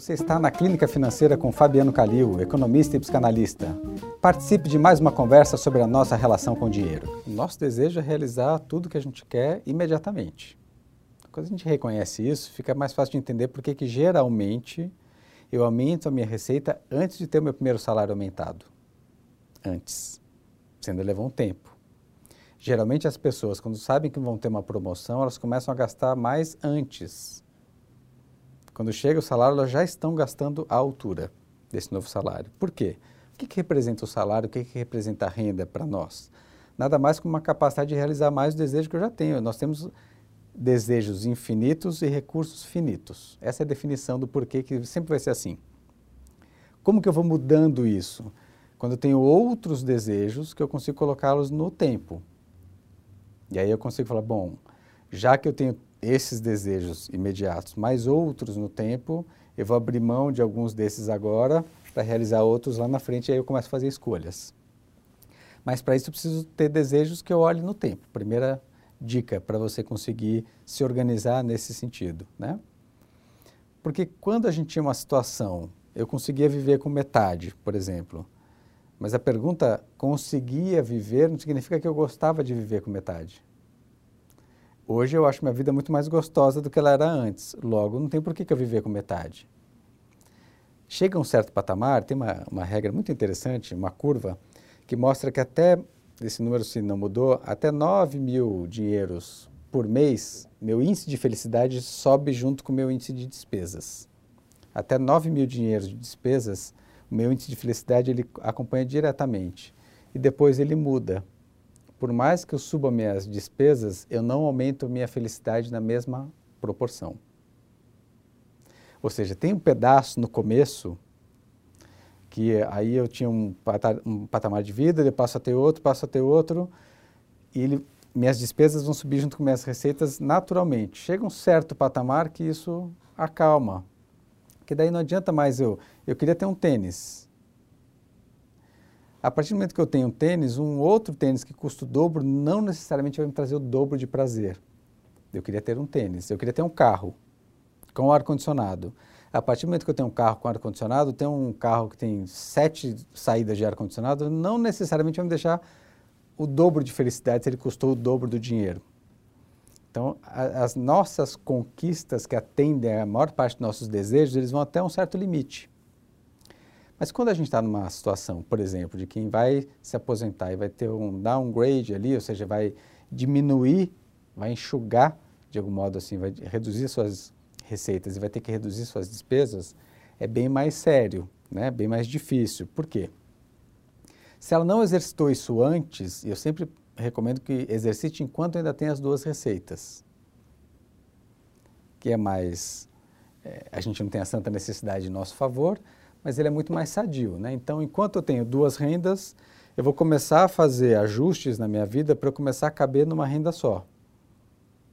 Você está na Clínica Financeira com Fabiano Calil, economista e psicanalista. Participe de mais uma conversa sobre a nossa relação com o dinheiro. O nosso desejo é realizar tudo que a gente quer imediatamente. Quando a gente reconhece isso, fica mais fácil de entender por que geralmente eu aumento a minha receita antes de ter o meu primeiro salário aumentado. Antes. Sendo levou um tempo. Geralmente as pessoas, quando sabem que vão ter uma promoção, elas começam a gastar mais antes quando chega o salário, elas já estão gastando a altura desse novo salário. Por quê? O que, que representa o salário? O que, que representa a renda para nós? Nada mais que uma capacidade de realizar mais o desejo que eu já tenho. Nós temos desejos infinitos e recursos finitos. Essa é a definição do porquê que sempre vai ser assim. Como que eu vou mudando isso? Quando eu tenho outros desejos que eu consigo colocá-los no tempo. E aí eu consigo falar, bom, já que eu tenho esses desejos imediatos, mais outros no tempo, eu vou abrir mão de alguns desses agora para realizar outros lá na frente e aí eu começo a fazer escolhas. Mas para isso eu preciso ter desejos que eu olhe no tempo. Primeira dica para você conseguir se organizar nesse sentido, né? Porque quando a gente tinha uma situação, eu conseguia viver com metade, por exemplo. Mas a pergunta conseguia viver não significa que eu gostava de viver com metade. Hoje eu acho minha vida muito mais gostosa do que ela era antes. Logo, não tem por que, que eu viver com metade. Chega a um certo patamar, tem uma, uma regra muito interessante, uma curva, que mostra que até, esse número se não mudou, até 9 mil dinheiros por mês, meu índice de felicidade sobe junto com o meu índice de despesas. Até 9 mil dinheiros de despesas, o meu índice de felicidade ele acompanha diretamente. E depois ele muda por mais que eu suba minhas despesas, eu não aumento minha felicidade na mesma proporção. Ou seja, tem um pedaço no começo que aí eu tinha um, um patamar de vida, ele passa a ter outro, passa a ter outro, e ele, minhas despesas vão subir junto com minhas receitas naturalmente. Chega um certo patamar que isso acalma. Que daí não adianta mais eu, eu queria ter um tênis. A partir do momento que eu tenho um tênis, um outro tênis que custa o dobro não necessariamente vai me trazer o dobro de prazer. Eu queria ter um tênis, eu queria ter um carro com ar-condicionado. A partir do momento que eu tenho um carro com ar-condicionado, ter um carro que tem sete saídas de ar-condicionado não necessariamente vai me deixar o dobro de felicidade se ele custou o dobro do dinheiro. Então, a, as nossas conquistas que atendem a maior parte dos nossos desejos, eles vão até um certo limite. Mas quando a gente está numa situação, por exemplo, de quem vai se aposentar e vai ter um downgrade ali, ou seja, vai diminuir, vai enxugar de algum modo assim, vai reduzir suas receitas e vai ter que reduzir suas despesas, é bem mais sério, né? bem mais difícil. Por quê? Se ela não exercitou isso antes, eu sempre recomendo que exercite enquanto ainda tem as duas receitas. Que é mais. É, a gente não tem a santa necessidade em nosso favor, mas ele é muito mais sadio. Né? Então, enquanto eu tenho duas rendas, eu vou começar a fazer ajustes na minha vida para eu começar a caber numa renda só.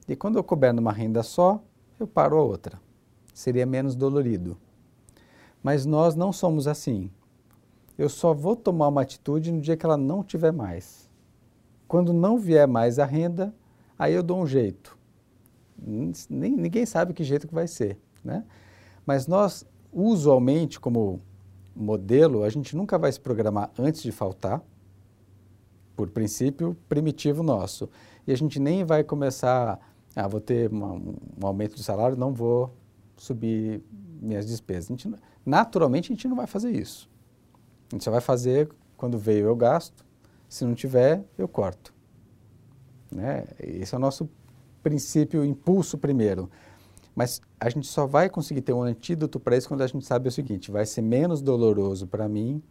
E quando eu couber numa renda só, eu paro a outra. Seria menos dolorido. Mas nós não somos assim. Eu só vou tomar uma atitude no dia que ela não tiver mais. Quando não vier mais a renda, aí eu dou um jeito. ninguém sabe que jeito que vai ser, né? Mas nós usualmente, como modelo, a gente nunca vai se programar antes de faltar, por princípio primitivo nosso. E a gente nem vai começar, ah, vou ter uma, um aumento de salário, não vou subir minhas despesas. A gente, naturalmente, a gente não vai fazer isso. A gente só vai fazer quando veio eu gasto, se não tiver, eu corto. Né? Esse é o nosso princípio, impulso primeiro. Mas a gente só vai conseguir ter um antídoto para isso quando a gente sabe o seguinte: vai ser menos doloroso para mim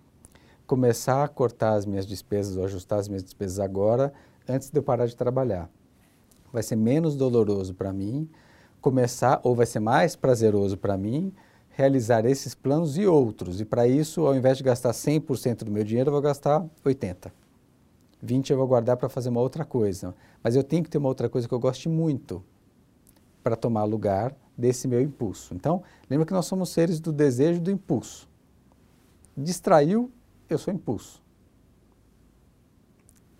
começar a cortar as minhas despesas ou ajustar as minhas despesas agora, antes de eu parar de trabalhar. Vai ser menos doloroso para mim começar, ou vai ser mais prazeroso para mim, realizar esses planos e outros. E para isso, ao invés de gastar 100% do meu dinheiro, eu vou gastar 80%. 20% eu vou guardar para fazer uma outra coisa. Mas eu tenho que ter uma outra coisa que eu goste muito para tomar lugar desse meu impulso. Então, lembra que nós somos seres do desejo e do impulso. Distraiu, eu sou impulso.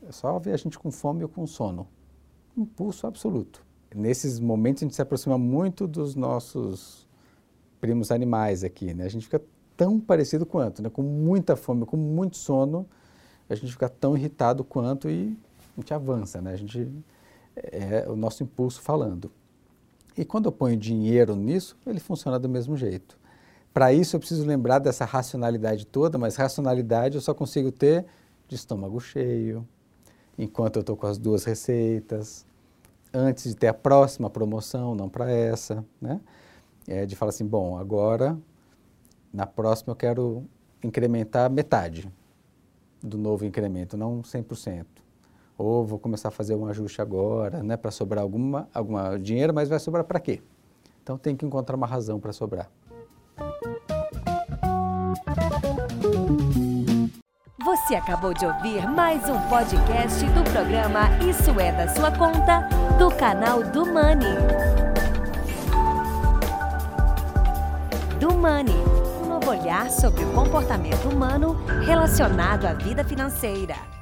É só ver a gente com fome ou com sono. Impulso absoluto. Nesses momentos a gente se aproxima muito dos nossos primos animais aqui, né? A gente fica tão parecido quanto, né? Com muita fome, com muito sono, a gente fica tão irritado quanto e a gente avança, né? A gente é o nosso impulso falando. E quando eu ponho dinheiro nisso, ele funciona do mesmo jeito. Para isso eu preciso lembrar dessa racionalidade toda, mas racionalidade eu só consigo ter de estômago cheio, enquanto eu estou com as duas receitas, antes de ter a próxima promoção, não para essa, né? É de falar assim, bom, agora na próxima eu quero incrementar metade do novo incremento, não 100%. Ou vou começar a fazer um ajuste agora, né, para sobrar alguma, alguma dinheiro, mas vai sobrar para quê? Então tem que encontrar uma razão para sobrar. Você acabou de ouvir mais um podcast do programa Isso é da sua conta do canal do Money. Do Money, um novo olhar sobre o comportamento humano relacionado à vida financeira.